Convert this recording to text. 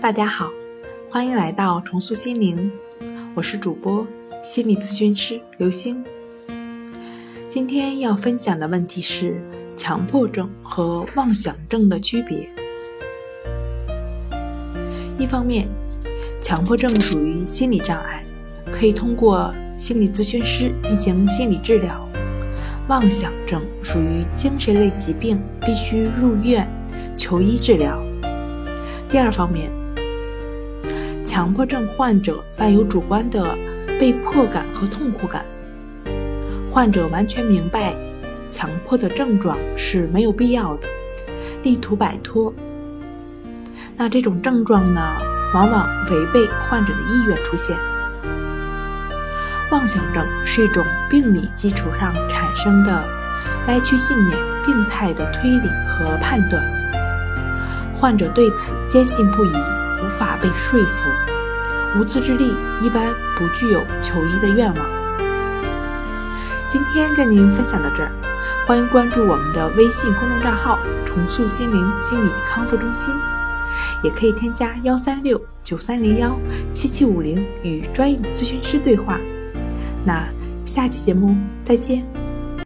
大家好，欢迎来到重塑心灵，我是主播心理咨询师刘星。今天要分享的问题是强迫症和妄想症的区别。一方面，强迫症属于心理障碍，可以通过心理咨询师进行心理治疗；妄想症属于精神类疾病，必须入院求医治疗。第二方面，强迫症患者伴有主观的被迫感和痛苦感，患者完全明白强迫的症状是没有必要的，力图摆脱。那这种症状呢，往往违背患者的意愿出现。妄想症是一种病理基础上产生的歪曲信念、病态的推理和判断。患者对此坚信不疑，无法被说服，无自制力，一般不具有求医的愿望。今天跟您分享到这儿，欢迎关注我们的微信公众账号“重塑心灵心理康复中心”，也可以添加幺三六九三零幺七七五零与专业的咨询师对话。那下期节目再见。